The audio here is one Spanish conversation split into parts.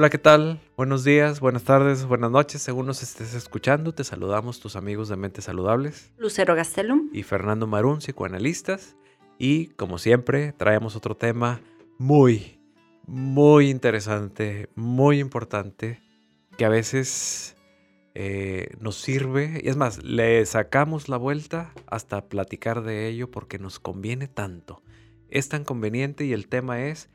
Hola, ¿qué tal? Buenos días, buenas tardes, buenas noches, según nos estés escuchando. Te saludamos tus amigos de Mentes Saludables. Lucero Gastelum. Y Fernando Marún, psicoanalistas. Y como siempre, traemos otro tema muy, muy interesante, muy importante, que a veces eh, nos sirve. Y es más, le sacamos la vuelta hasta platicar de ello porque nos conviene tanto. Es tan conveniente y el tema es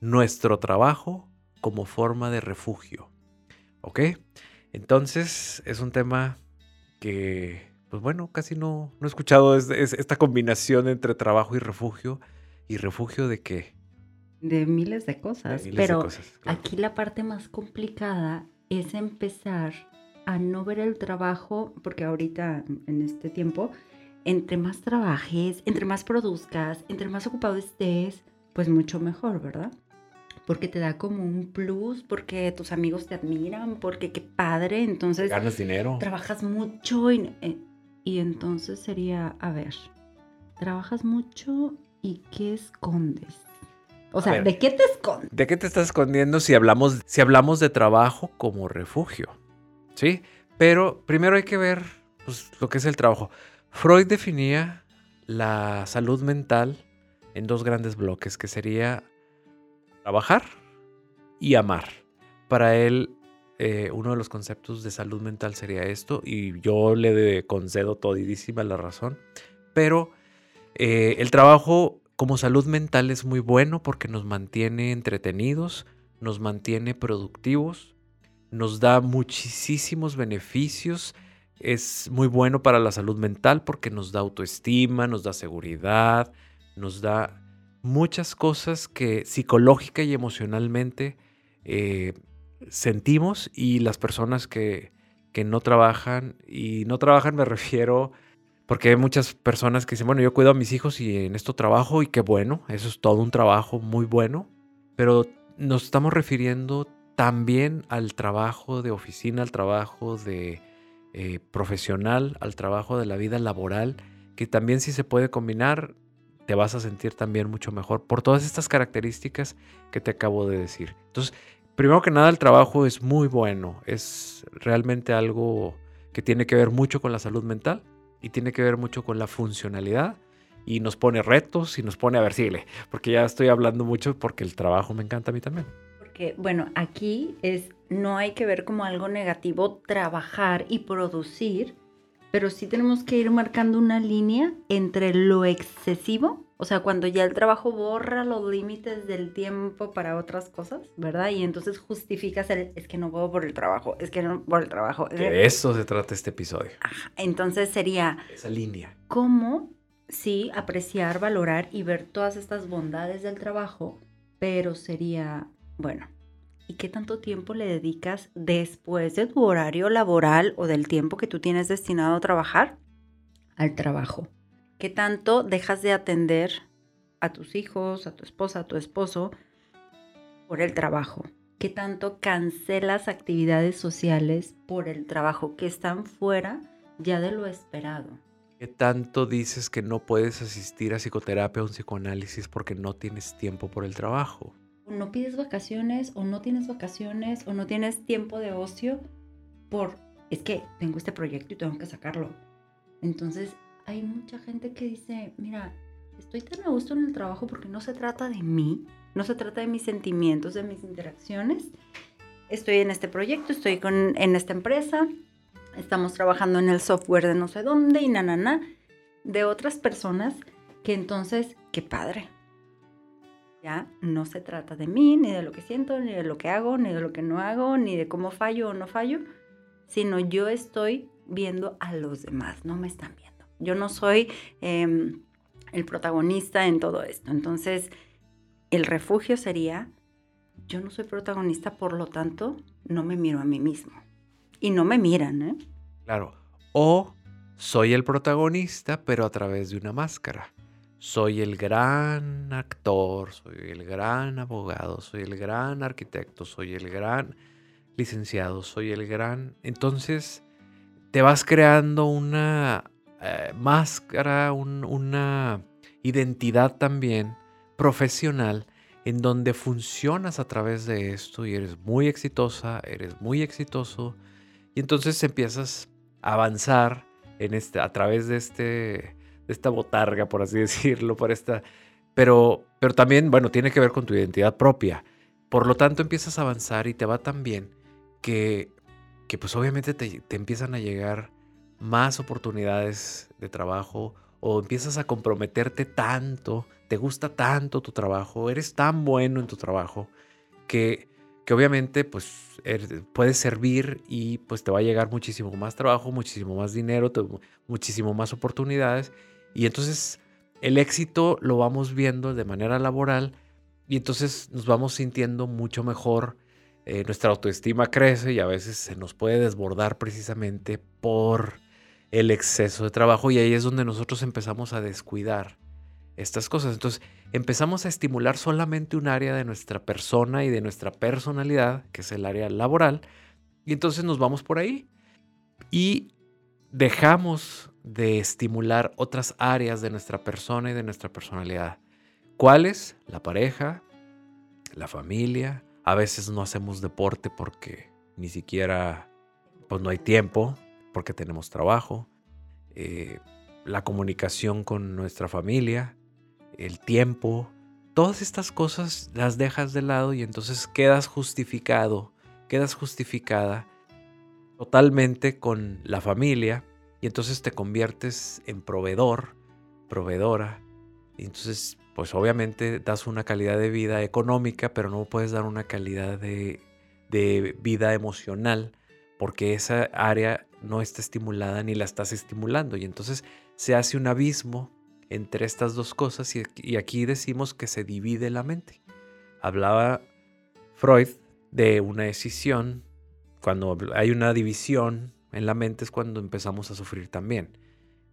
nuestro trabajo como forma de refugio. ¿Ok? Entonces es un tema que, pues bueno, casi no, no he escuchado es, esta combinación entre trabajo y refugio. ¿Y refugio de qué? De miles de cosas. pero aquí la parte más complicada es empezar a no ver el trabajo, porque ahorita en este tiempo, entre más trabajes, entre más produzcas, entre más ocupado estés, pues mucho mejor, ¿verdad? Porque te da como un plus, porque tus amigos te admiran, porque qué padre, entonces... Ganas dinero. Trabajas mucho y, eh, y entonces sería, a ver, trabajas mucho y ¿qué escondes? O sea, ¿de qué te escondes? ¿De qué te estás escondiendo si hablamos, si hablamos de trabajo como refugio? ¿Sí? Pero primero hay que ver pues, lo que es el trabajo. Freud definía la salud mental en dos grandes bloques, que sería trabajar y amar. Para él, eh, uno de los conceptos de salud mental sería esto, y yo le concedo todísima la razón, pero eh, el trabajo como salud mental es muy bueno porque nos mantiene entretenidos, nos mantiene productivos, nos da muchísimos beneficios, es muy bueno para la salud mental porque nos da autoestima, nos da seguridad, nos da muchas cosas que psicológica y emocionalmente eh, sentimos y las personas que, que, no trabajan, y no trabajan me refiero, porque hay muchas personas que dicen, bueno, yo cuido a mis hijos y en esto trabajo y qué bueno, eso es todo un trabajo muy bueno, pero nos estamos refiriendo también al trabajo de oficina, al trabajo de eh, profesional, al trabajo de la vida laboral, que también sí se puede combinar, te vas a sentir también mucho mejor por todas estas características que te acabo de decir. Entonces, primero que nada, el trabajo es muy bueno, es realmente algo que tiene que ver mucho con la salud mental y tiene que ver mucho con la funcionalidad y nos pone retos y nos pone a ver, porque ya estoy hablando mucho porque el trabajo me encanta a mí también. Porque, bueno, aquí es, no hay que ver como algo negativo trabajar y producir, pero sí tenemos que ir marcando una línea entre lo excesivo, o sea, cuando ya el trabajo borra los límites del tiempo para otras cosas, ¿verdad? Y entonces justificas el, es que no puedo por el trabajo, es que no por el trabajo. De eso se trata este episodio. Entonces sería... Esa línea. ¿Cómo, sí, apreciar, valorar y ver todas estas bondades del trabajo, pero sería, bueno, y qué tanto tiempo le dedicas después de tu horario laboral o del tiempo que tú tienes destinado a trabajar al trabajo. ¿Qué tanto dejas de atender a tus hijos, a tu esposa, a tu esposo por el trabajo? ¿Qué tanto cancelas actividades sociales por el trabajo que están fuera ya de lo esperado? ¿Qué tanto dices que no puedes asistir a psicoterapia o un psicoanálisis porque no tienes tiempo por el trabajo? No pides vacaciones o no tienes vacaciones o no tienes tiempo de ocio por, es que tengo este proyecto y tengo que sacarlo. Entonces hay mucha gente que dice, mira, estoy tan a gusto en el trabajo porque no se trata de mí, no se trata de mis sentimientos, de mis interacciones. Estoy en este proyecto, estoy con, en esta empresa, estamos trabajando en el software de no sé dónde y na, na, na, de otras personas que entonces, qué padre, ya no se trata de mí, ni de lo que siento, ni de lo que hago, ni de lo que no hago, ni de cómo fallo o no fallo, sino yo estoy viendo a los demás, no me están viendo. Yo no soy em, el protagonista en todo esto. Entonces, el refugio sería, yo no soy protagonista, por lo tanto, no me miro a mí mismo. Y no me miran, ¿eh? Claro. O soy el protagonista, pero a través de una máscara soy el gran actor, soy el gran abogado, soy el gran arquitecto, soy el gran licenciado, soy el gran... Entonces te vas creando una eh, máscara, una identidad también profesional en donde funcionas a través de esto y eres muy exitosa, eres muy exitoso, y entonces empiezas a avanzar en este, a través de, este, esta botarga, por así decirlo, por esta, pero, pero también, bueno, tiene que ver con tu identidad propia. Por lo tanto, empiezas a avanzar y te va tan bien que, que pues obviamente te, te empiezan a llegar más oportunidades de trabajo o empiezas a comprometerte tanto, te gusta tanto tu trabajo, eres tan bueno en tu trabajo que, que obviamente pues er, puedes servir y pues te va a llegar muchísimo más trabajo, muchísimo más dinero, muchísimo más oportunidades y entonces el éxito lo vamos viendo de manera laboral y entonces nos vamos sintiendo mucho mejor, eh, nuestra autoestima crece y a veces se nos puede desbordar precisamente por el exceso de trabajo y ahí es donde nosotros empezamos a descuidar estas cosas. Entonces empezamos a estimular solamente un área de nuestra persona y de nuestra personalidad, que es el área laboral, y entonces nos vamos por ahí y dejamos de estimular otras áreas de nuestra persona y de nuestra personalidad. ¿Cuáles? La pareja, la familia. A veces no hacemos deporte porque ni siquiera pues no hay tiempo porque tenemos trabajo, eh, la comunicación con nuestra familia, el tiempo, todas estas cosas las dejas de lado y entonces quedas justificado, quedas justificada totalmente con la familia y entonces te conviertes en proveedor, proveedora. Y entonces, pues obviamente das una calidad de vida económica, pero no puedes dar una calidad de, de vida emocional porque esa área no está estimulada ni la estás estimulando. Y entonces se hace un abismo entre estas dos cosas y, aquí decimos que se divide la mente. Hablaba Freud de una decisión, cuando hay una división en la mente es cuando empezamos a sufrir también,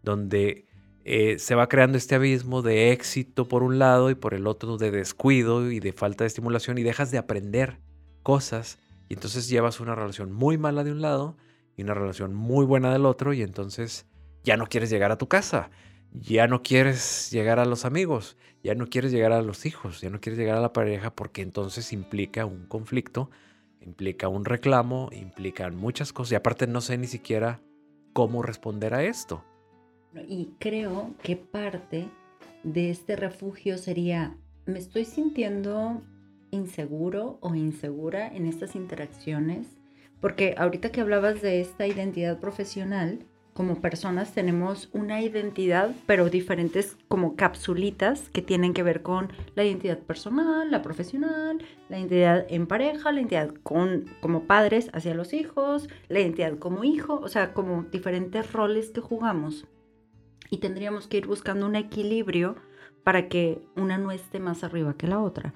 donde eh, se va creando este abismo de éxito por un lado y por el otro de descuido y de falta de estimulación y dejas de aprender cosas y entonces llevas una relación muy mala de un lado y una relación muy buena del otro y entonces ya no quieres llegar a tu casa, ya no quieres llegar a los amigos, ya no quieres llegar a los hijos, ya no quieres llegar a la pareja porque entonces implica un conflicto, implica un reclamo, implican muchas cosas y aparte no sé ni siquiera cómo responder a esto. Y creo que parte de este refugio sería, me estoy sintiendo inseguro o insegura en estas interacciones porque ahorita que hablabas de esta identidad profesional, como personas tenemos una identidad, pero diferentes como capsulitas que tienen que ver con la identidad personal, la profesional, la identidad en pareja, la identidad con, como padres hacia los hijos, la identidad como hijo, o sea, como diferentes roles que jugamos. Y tendríamos que ir buscando un equilibrio para que una no esté más arriba que la otra.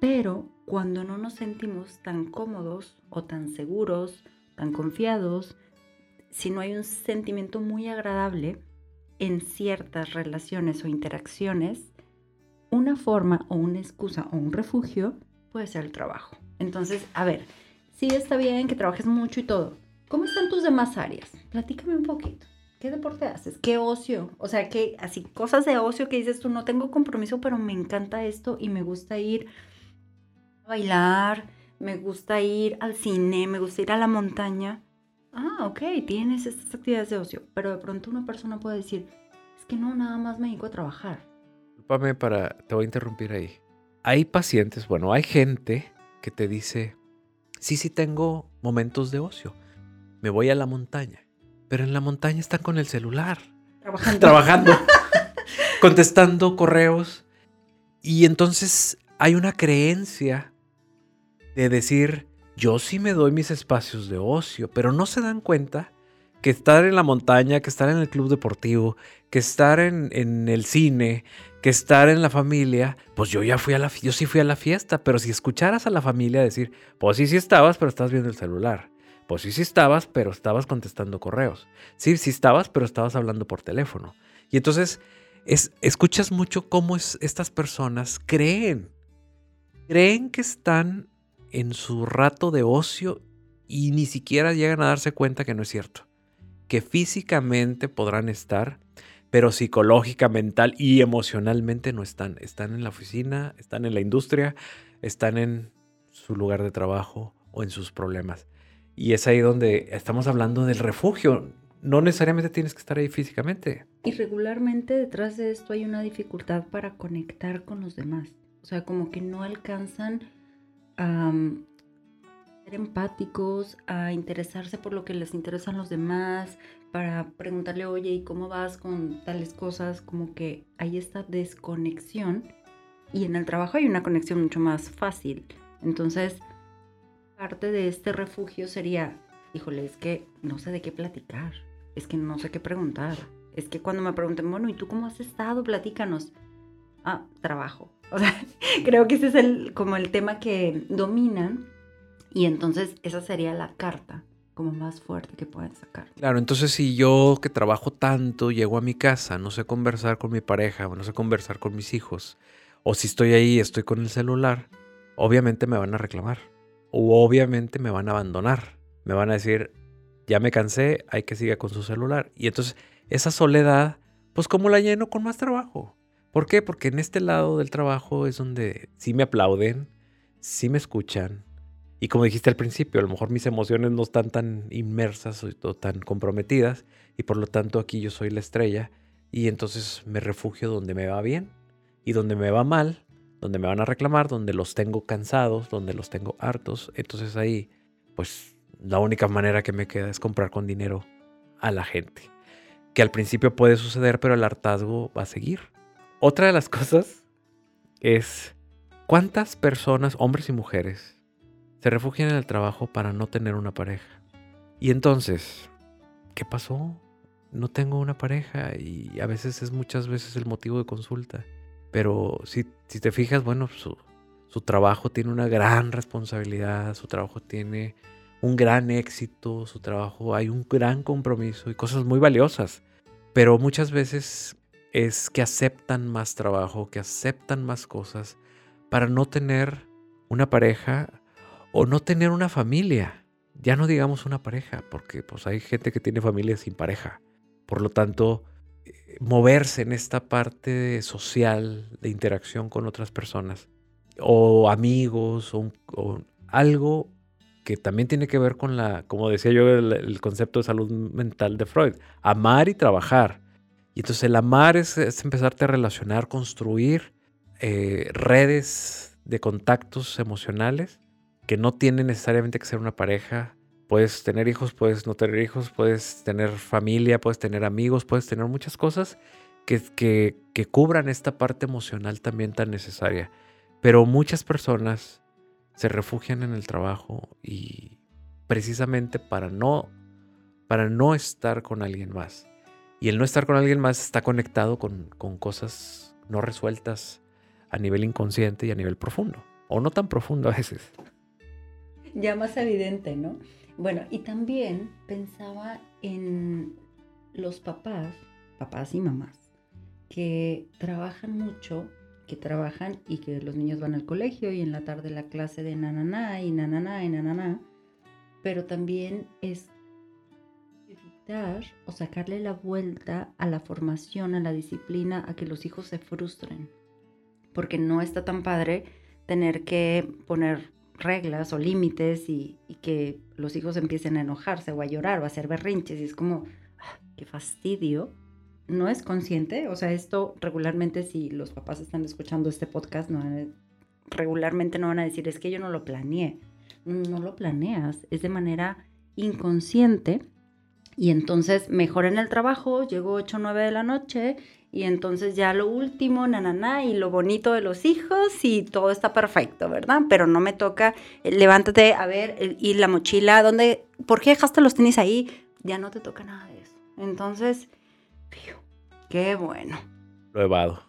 Pero cuando no nos sentimos tan cómodos o tan seguros, tan confiados, si no hay un sentimiento muy agradable en ciertas relaciones o interacciones, una forma o una excusa o un refugio puede ser el trabajo. Entonces, a ver, sí está bien que trabajes mucho y todo. ¿Cómo están tus demás áreas? Platícame un poquito. ¿Qué deporte haces? ¿Qué ocio? O sea, que así cosas de ocio que dices tú, no tengo compromiso, pero me encanta esto y me gusta ir bailar, me gusta ir al cine, me gusta ir a la montaña. Ah, ok, tienes estas actividades de ocio, pero de pronto una persona puede decir, es que no, nada más me dedico a trabajar. Disculpame para, te voy a interrumpir ahí. Hay pacientes, bueno, hay gente que te dice, sí, sí tengo momentos de ocio, me voy a la montaña, pero en la montaña están con el celular. Trabajando. Trabajando. contestando correos. Y entonces hay una creencia de decir, yo sí me doy mis espacios de ocio, pero no se dan cuenta que estar en la montaña, que estar en el club deportivo, que estar en, el cine, que estar en la familia, pues yo ya fui a la yo sí fui a la fiesta, pero si escucharas a la familia decir, pues sí sí estabas, pero estás viendo el celular. Pues sí sí estabas, pero estabas contestando correos. Sí sí estabas, pero estabas hablando por teléfono. Y entonces es, escuchas mucho cómo es, estas personas creen. Creen que están en su rato de ocio y ni siquiera llegan a darse cuenta que no es cierto. Que físicamente podrán estar, pero psicológica, mental y emocionalmente no están. Están en la oficina, están en la industria, están en su lugar de trabajo o en sus problemas. Y es ahí donde estamos hablando del refugio. No necesariamente tienes que estar ahí físicamente. Y regularmente detrás de esto hay una dificultad para conectar con los demás. O sea, como que no alcanzan a ser empáticos, a interesarse por lo que les interesan los demás, para preguntarle, oye, ¿y cómo vas con tales cosas? Como que hay esta desconexión y en el trabajo hay una conexión mucho más fácil. Entonces, parte de este refugio sería, híjole, es que no sé de qué platicar, es que no sé qué preguntar, es que cuando me pregunten, bueno, ¿y tú cómo has estado? Platícanos. Ah, trabajo. O sea, creo que ese es el, como el tema que dominan y entonces esa sería la carta como más fuerte que pueden sacar. Claro, entonces si yo que trabajo tanto llego a mi casa, no sé conversar con mi pareja, no sé conversar con mis hijos, o si estoy ahí, estoy con el celular, obviamente me van a reclamar, o obviamente me van a abandonar, me van a decir, ya me cansé, hay que seguir con su celular. Y entonces esa soledad, pues ¿cómo la lleno con más trabajo? ¿Por qué? Porque en este lado del trabajo es donde sí me aplauden, sí me escuchan, y como dijiste al principio, a lo mejor mis emociones no están tan inmersas o tan comprometidas y por lo tanto aquí yo soy la estrella y entonces me refugio donde me va bien y donde me va mal, donde me van a reclamar, donde los tengo cansados, donde los tengo hartos. Entonces ahí, pues la única manera que me queda es comprar con dinero a la gente. Que al principio puede suceder, pero el hartazgo va a seguir. Otra de las cosas es cuántas personas, hombres y mujeres, se refugian en el trabajo para no tener una pareja. Y entonces, ¿qué pasó? No tengo una pareja y a veces es muchas veces el motivo de consulta. Pero si, si te fijas, bueno, su, su trabajo tiene una gran responsabilidad, su trabajo tiene un gran éxito, su trabajo hay un gran compromiso y cosas muy valiosas. Pero muchas veces es que aceptan más trabajo, que aceptan más cosas para no tener una pareja o no tener una familia. Ya no digamos una pareja, porque pues hay gente que tiene familia sin pareja. Por lo tanto, eh, moverse en esta parte social de interacción con otras personas, o amigos, o, algo que también tiene que ver con la, como decía yo, el, concepto de salud mental de Freud, amar y trabajar. Y entonces el amar es, empezarte a relacionar, construir eh, redes de contactos emocionales que no tiene necesariamente que ser una pareja. Puedes tener hijos, puedes no tener hijos, puedes tener familia, puedes tener amigos, puedes tener muchas cosas que, que, que cubran esta parte emocional también tan necesaria. Pero muchas personas se refugian en el trabajo y precisamente para no, para no estar con alguien más. Y el no estar con alguien más está conectado con, con cosas no resueltas a nivel inconsciente y a nivel profundo. O no tan profundo a veces ya más evidente, ¿no? Bueno, y también pensaba en los papás, papás y mamás, que trabajan mucho, que trabajan y que los niños van al colegio y en la tarde la clase de nananá y nananá y nananá, pero también es o sacarle la vuelta a la formación, a la disciplina, a que los hijos se frustren, porque no está tan padre tener que poner reglas o límites y, que los hijos empiecen a enojarse o a llorar o a hacer berrinches y es como, ah, qué fastidio. No es consciente, o sea, esto regularmente si los papás están escuchando este podcast, regularmente no van a decir, es que yo no lo planeé. No lo planeas, es de manera inconsciente y entonces mejor en el trabajo, llego 8 o 9 de la noche y entonces ya lo último, nananá, y lo bonito de los hijos y todo está perfecto, ¿verdad? Pero no me toca, eh, levántate a ver, y la mochila, ¿dónde, por qué dejaste los tenis ahí? Ya no te toca nada de eso. Entonces, qué bueno. Lo evado.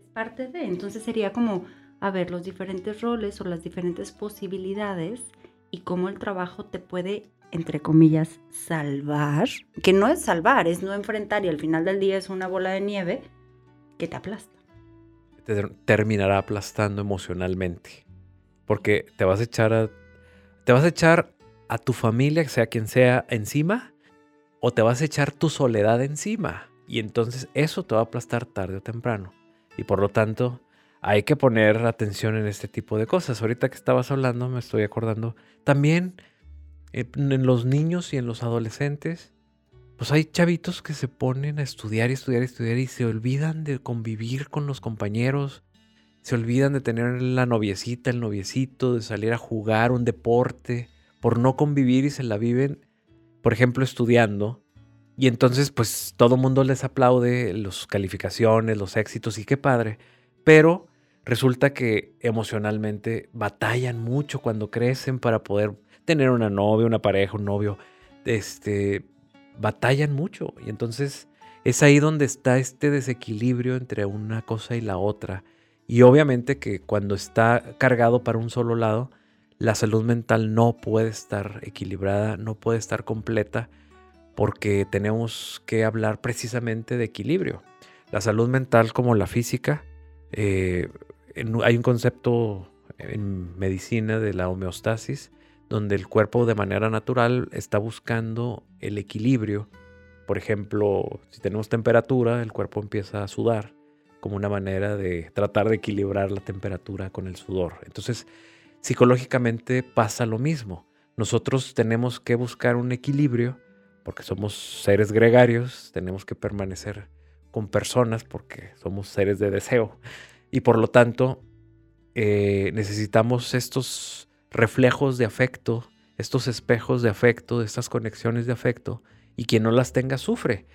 Es parte de, entonces sería como, a ver, los diferentes roles o las diferentes posibilidades y cómo el trabajo te puede entre comillas, salvar, que no es salvar, es no enfrentar y al final del día es una bola de nieve que te aplasta. Te terminará aplastando emocionalmente, porque te vas a echar a, te vas a echar a tu familia, sea quien sea, encima, o te vas a echar tu soledad encima. Y entonces eso te va a aplastar tarde o temprano. Y por lo tanto, hay que poner atención en este tipo de cosas. Ahorita que estabas hablando, me estoy acordando también en los niños y en los adolescentes, pues hay chavitos que se ponen a estudiar y estudiar y estudiar y se olvidan de convivir con los compañeros, se olvidan de tener la noviecita, el noviecito, de salir a jugar un deporte, por no convivir y se la viven, por ejemplo, estudiando. Y entonces, pues todo mundo les aplaude las calificaciones, los éxitos y qué padre. Pero resulta que emocionalmente batallan mucho cuando crecen para poder tener una novia, una pareja, un novio. Este, batallan mucho. Y entonces es ahí donde está este desequilibrio entre una cosa y la otra. Y obviamente que cuando está cargado para un solo lado, la salud mental no puede estar equilibrada, no puede estar completa, porque tenemos que hablar precisamente de equilibrio. La salud mental como la física, eh, hay un concepto en medicina de la homeostasis, donde el cuerpo de manera natural está buscando el equilibrio. Por ejemplo, si tenemos temperatura, el cuerpo empieza a sudar como una manera de tratar de equilibrar la temperatura con el sudor. Entonces, psicológicamente pasa lo mismo. Nosotros tenemos que buscar un equilibrio porque somos seres gregarios, tenemos que permanecer con personas porque somos seres de deseo y por lo tanto eh, necesitamos estos reflejos de afecto, estos espejos de afecto, estas conexiones de afecto, y quien no las tenga sufre.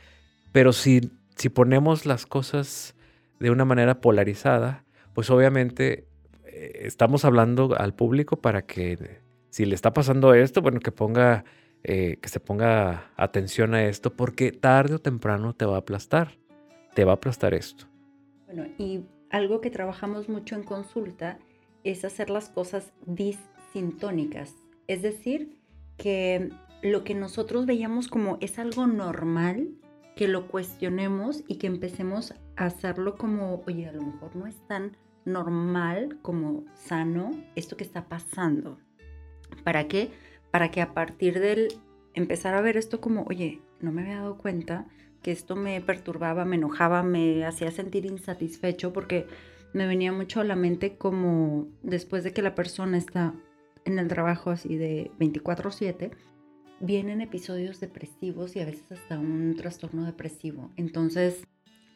Pero si, si ponemos las cosas de una manera polarizada, pues obviamente eh, estamos hablando al público para que si le está pasando esto, bueno, que ponga, eh, que se ponga atención a esto, porque tarde o temprano te va a aplastar, te va a aplastar esto. Bueno, y algo que trabajamos mucho en consulta es hacer las cosas dis sintónicas. Es decir, que lo que nosotros veíamos como es algo normal, que lo cuestionemos y que empecemos a hacerlo como, oye, a lo mejor no es tan normal como sano esto que está pasando. ¿Para qué? Para que a partir del empezar a ver esto como, oye, no me había dado cuenta que esto me perturbaba, me enojaba, me hacía sentir insatisfecho porque me venía mucho a la mente como después de que la persona está en el trabajo así de 24/7, vienen episodios depresivos y a veces hasta un trastorno depresivo. Entonces,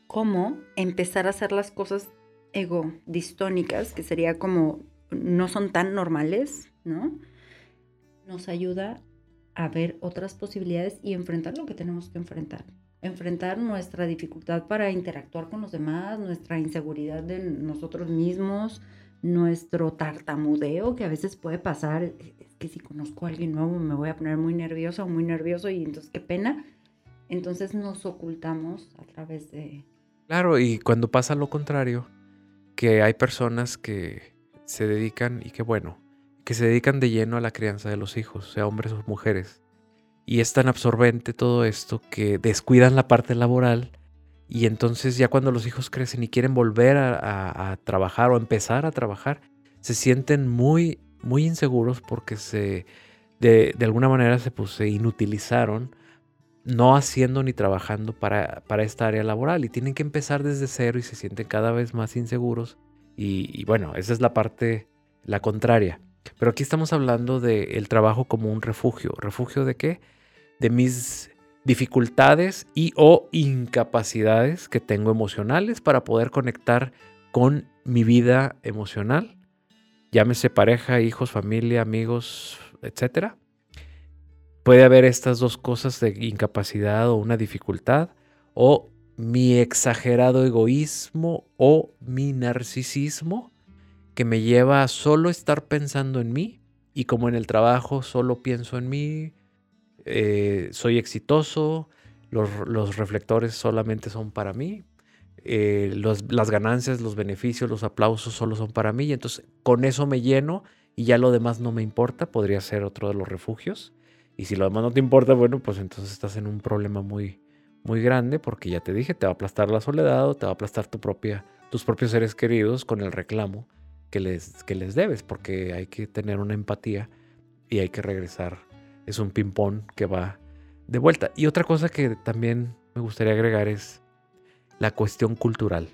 ¿cómo empezar a hacer las cosas ego distónicas, que sería como no son tan normales, ¿no? Nos ayuda a ver otras posibilidades y enfrentar lo que tenemos que enfrentar. Enfrentar nuestra dificultad para interactuar con los demás, nuestra inseguridad de nosotros mismos, nuestro tartamudeo que a veces puede pasar, es que si conozco a alguien nuevo me voy a poner muy nerviosa o muy nervioso y entonces qué pena. Entonces nos ocultamos a través de... Claro, y cuando pasa lo contrario, que hay personas que se dedican, y qué bueno, que se dedican de lleno a la crianza de los hijos, sea hombres o mujeres, y es tan absorbente todo esto que descuidan la parte laboral y entonces ya cuando los hijos crecen y quieren volver a, trabajar o empezar a trabajar, se sienten muy, muy inseguros porque se, de, alguna manera se, pues, se inutilizaron no haciendo ni trabajando para, para, esta área laboral y tienen que empezar desde cero y se sienten cada vez más inseguros. Y, bueno, esa es la parte, la contraria. Pero aquí estamos hablando del trabajo como un refugio. ¿Refugio de qué? De mis dificultades y o incapacidades que tengo emocionales para poder conectar con mi vida emocional, llámese pareja, hijos, familia, amigos, etc. Puede haber estas dos cosas de incapacidad o una dificultad o mi exagerado egoísmo o mi narcisismo que me lleva a solo estar pensando en mí y como en el trabajo solo pienso en mí, eh, soy exitoso, los, reflectores solamente son para mí, eh, las ganancias, los beneficios, los aplausos solo son para mí, y entonces con eso me lleno y ya lo demás no me importa, podría ser otro de los refugios. Y si lo demás no te importa, bueno, pues entonces estás en un problema muy, muy grande, porque ya te dije, te va a aplastar la soledad o te va a aplastar tu propia, tus propios seres queridos con el reclamo que les, que les debes, porque hay que tener una empatía y hay que regresar es un ping-pong que va de vuelta. Y otra cosa que también me gustaría agregar es la cuestión cultural.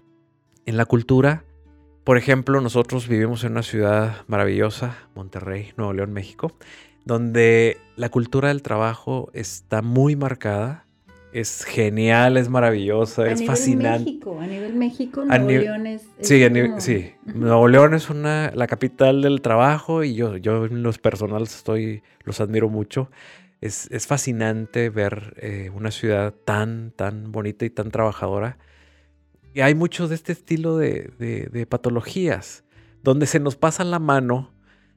En la cultura, por ejemplo, nosotros vivimos en una ciudad maravillosa, Monterrey, Nuevo León, México, donde la cultura del trabajo está muy marcada. Es genial, es maravillosa, es fascinante. México, a nivel México, Nuevo León es, sí, sí, Nuevo León es una, la capital del trabajo y yo, yo en los personales estoy, los admiro mucho. Es, es fascinante ver eh, una ciudad tan, tan bonita y tan trabajadora. Y hay mucho de este estilo de, de, patologías, donde se nos pasa la mano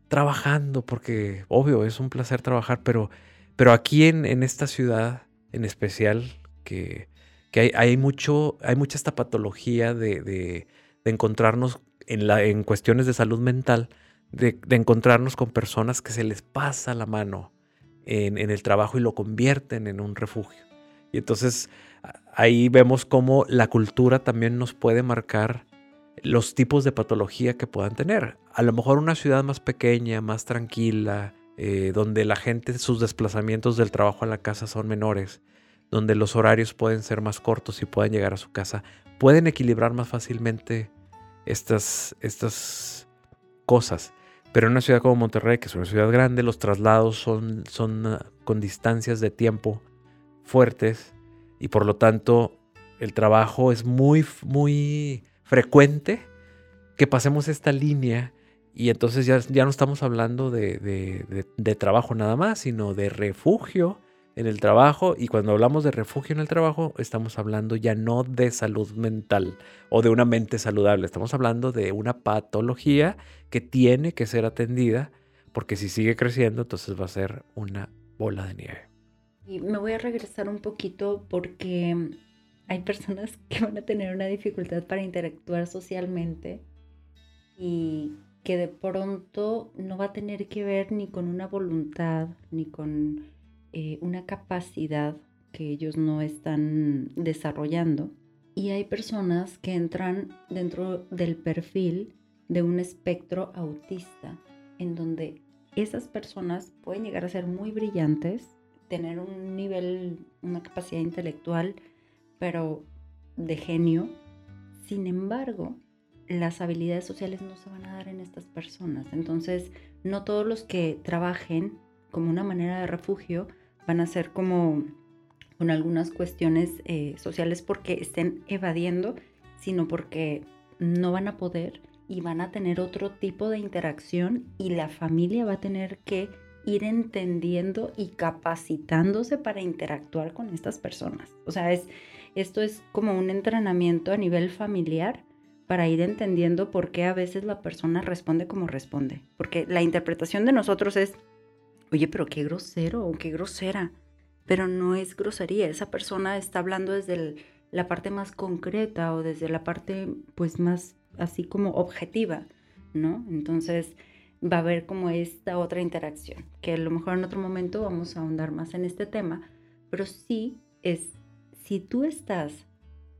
trabajando, porque obvio, es un placer trabajar, pero, pero aquí en, en esta ciudad en especial, que, que hay, hay, mucho, hay mucha esta patología de, de, encontrarnos en, la, en cuestiones de salud mental, de, encontrarnos con personas que se les pasa la mano en, en el trabajo y lo convierten en un refugio. Y entonces ahí vemos cómo la cultura también nos puede marcar los tipos de patología que puedan tener. A lo mejor una ciudad más pequeña, más tranquila, eh, donde la gente, sus desplazamientos del trabajo a la casa son menores, donde los horarios pueden ser más cortos y pueden llegar a su casa, pueden equilibrar más fácilmente estas, estas cosas. Pero en una ciudad como Monterrey, que es una ciudad grande, los traslados son, son ah, con distancias de tiempo fuertes y por lo tanto el trabajo es muy, muy frecuente que pasemos esta línea y entonces ya, ya no estamos hablando de, de, trabajo nada más, sino de refugio en el trabajo. Y cuando hablamos de refugio en el trabajo, estamos hablando ya no de salud mental o de una mente saludable. Estamos hablando de una patología que tiene que ser atendida porque si sigue creciendo, entonces va a ser una bola de nieve. Y me voy a regresar un poquito porque hay personas que van a tener una dificultad para interactuar socialmente y que de pronto no va a tener que ver ni con una voluntad ni con eh, una capacidad que ellos no están desarrollando. Y hay personas que entran dentro del perfil de un espectro autista, en donde esas personas pueden llegar a ser muy brillantes, tener un nivel, una capacidad intelectual, pero de genio. Sin embargo, las habilidades sociales no se van a dar en estas personas. Entonces, no todos los que trabajen como una manera de refugio van a ser como con algunas cuestiones eh, sociales porque estén evadiendo, sino porque no van a poder y van a tener otro tipo de interacción y la familia va a tener que ir entendiendo y capacitándose para interactuar con estas personas. O sea, es, esto es como un entrenamiento a nivel familiar para ir entendiendo por qué a veces la persona responde como responde. Porque la interpretación de nosotros es, oye, pero qué grosero o qué grosera. Pero no es grosería, esa persona está hablando desde la parte más concreta o desde la parte pues más así como objetiva, ¿no? Entonces, va a haber como esta otra interacción, que a lo mejor en otro momento vamos a ahondar más en este tema, pero sí es, si tú estás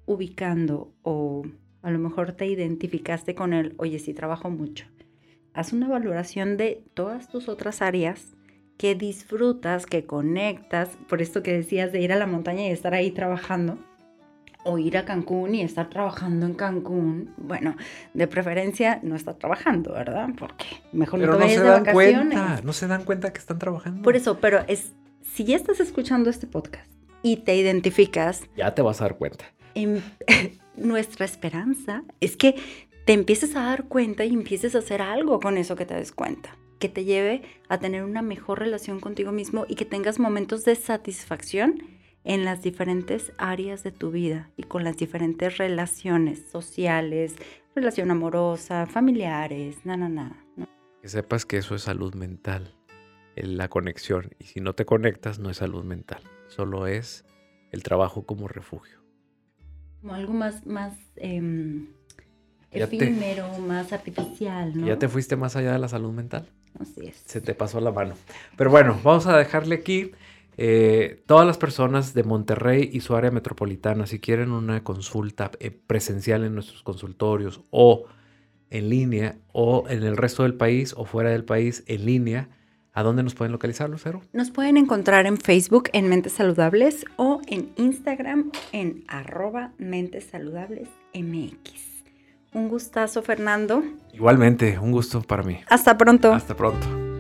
ubicando o a lo mejor te identificaste con él, oye, sí trabajo mucho, haz una valoración de todas tus otras áreas que disfrutas, que conectas, por esto que decías de ir a la montaña y estar ahí trabajando, o ir a Cancún y estar trabajando en Cancún, bueno, de preferencia no estar trabajando, ¿verdad? Porque mejor no te vayas de vacaciones. Cuenta, no se dan cuenta que están trabajando. Por eso, pero es si ya estás escuchando este podcast y te identificas, ya te vas a dar cuenta. Nuestra esperanza es que te empieces a dar cuenta y empieces a hacer algo con eso que te des cuenta, que te lleve a tener una mejor relación contigo mismo y que tengas momentos de satisfacción en las diferentes áreas de tu vida y con las diferentes relaciones sociales, relación amorosa, familiares, na, na, na. Que sepas que eso es salud mental, la conexión. Y si no te conectas, no es salud mental, solo es el trabajo como refugio. Como algo más, más em, efímero, más artificial, ¿no? Ya te fuiste más allá de la salud mental. Así es. Se te pasó la mano. Pero bueno, vamos a dejarle aquí. Eh, todas las personas de Monterrey y su área metropolitana, si quieren una consulta eh, presencial en nuestros consultorios o en línea o en el resto del país o fuera del país en línea, ¿a dónde nos pueden localizar, Lucero? Nos pueden encontrar en Facebook en Mentes Saludables o en Instagram en arroba mentes saludables MX. Un gustazo, Fernando. Igualmente, un gusto para mí. Hasta pronto. Hasta pronto.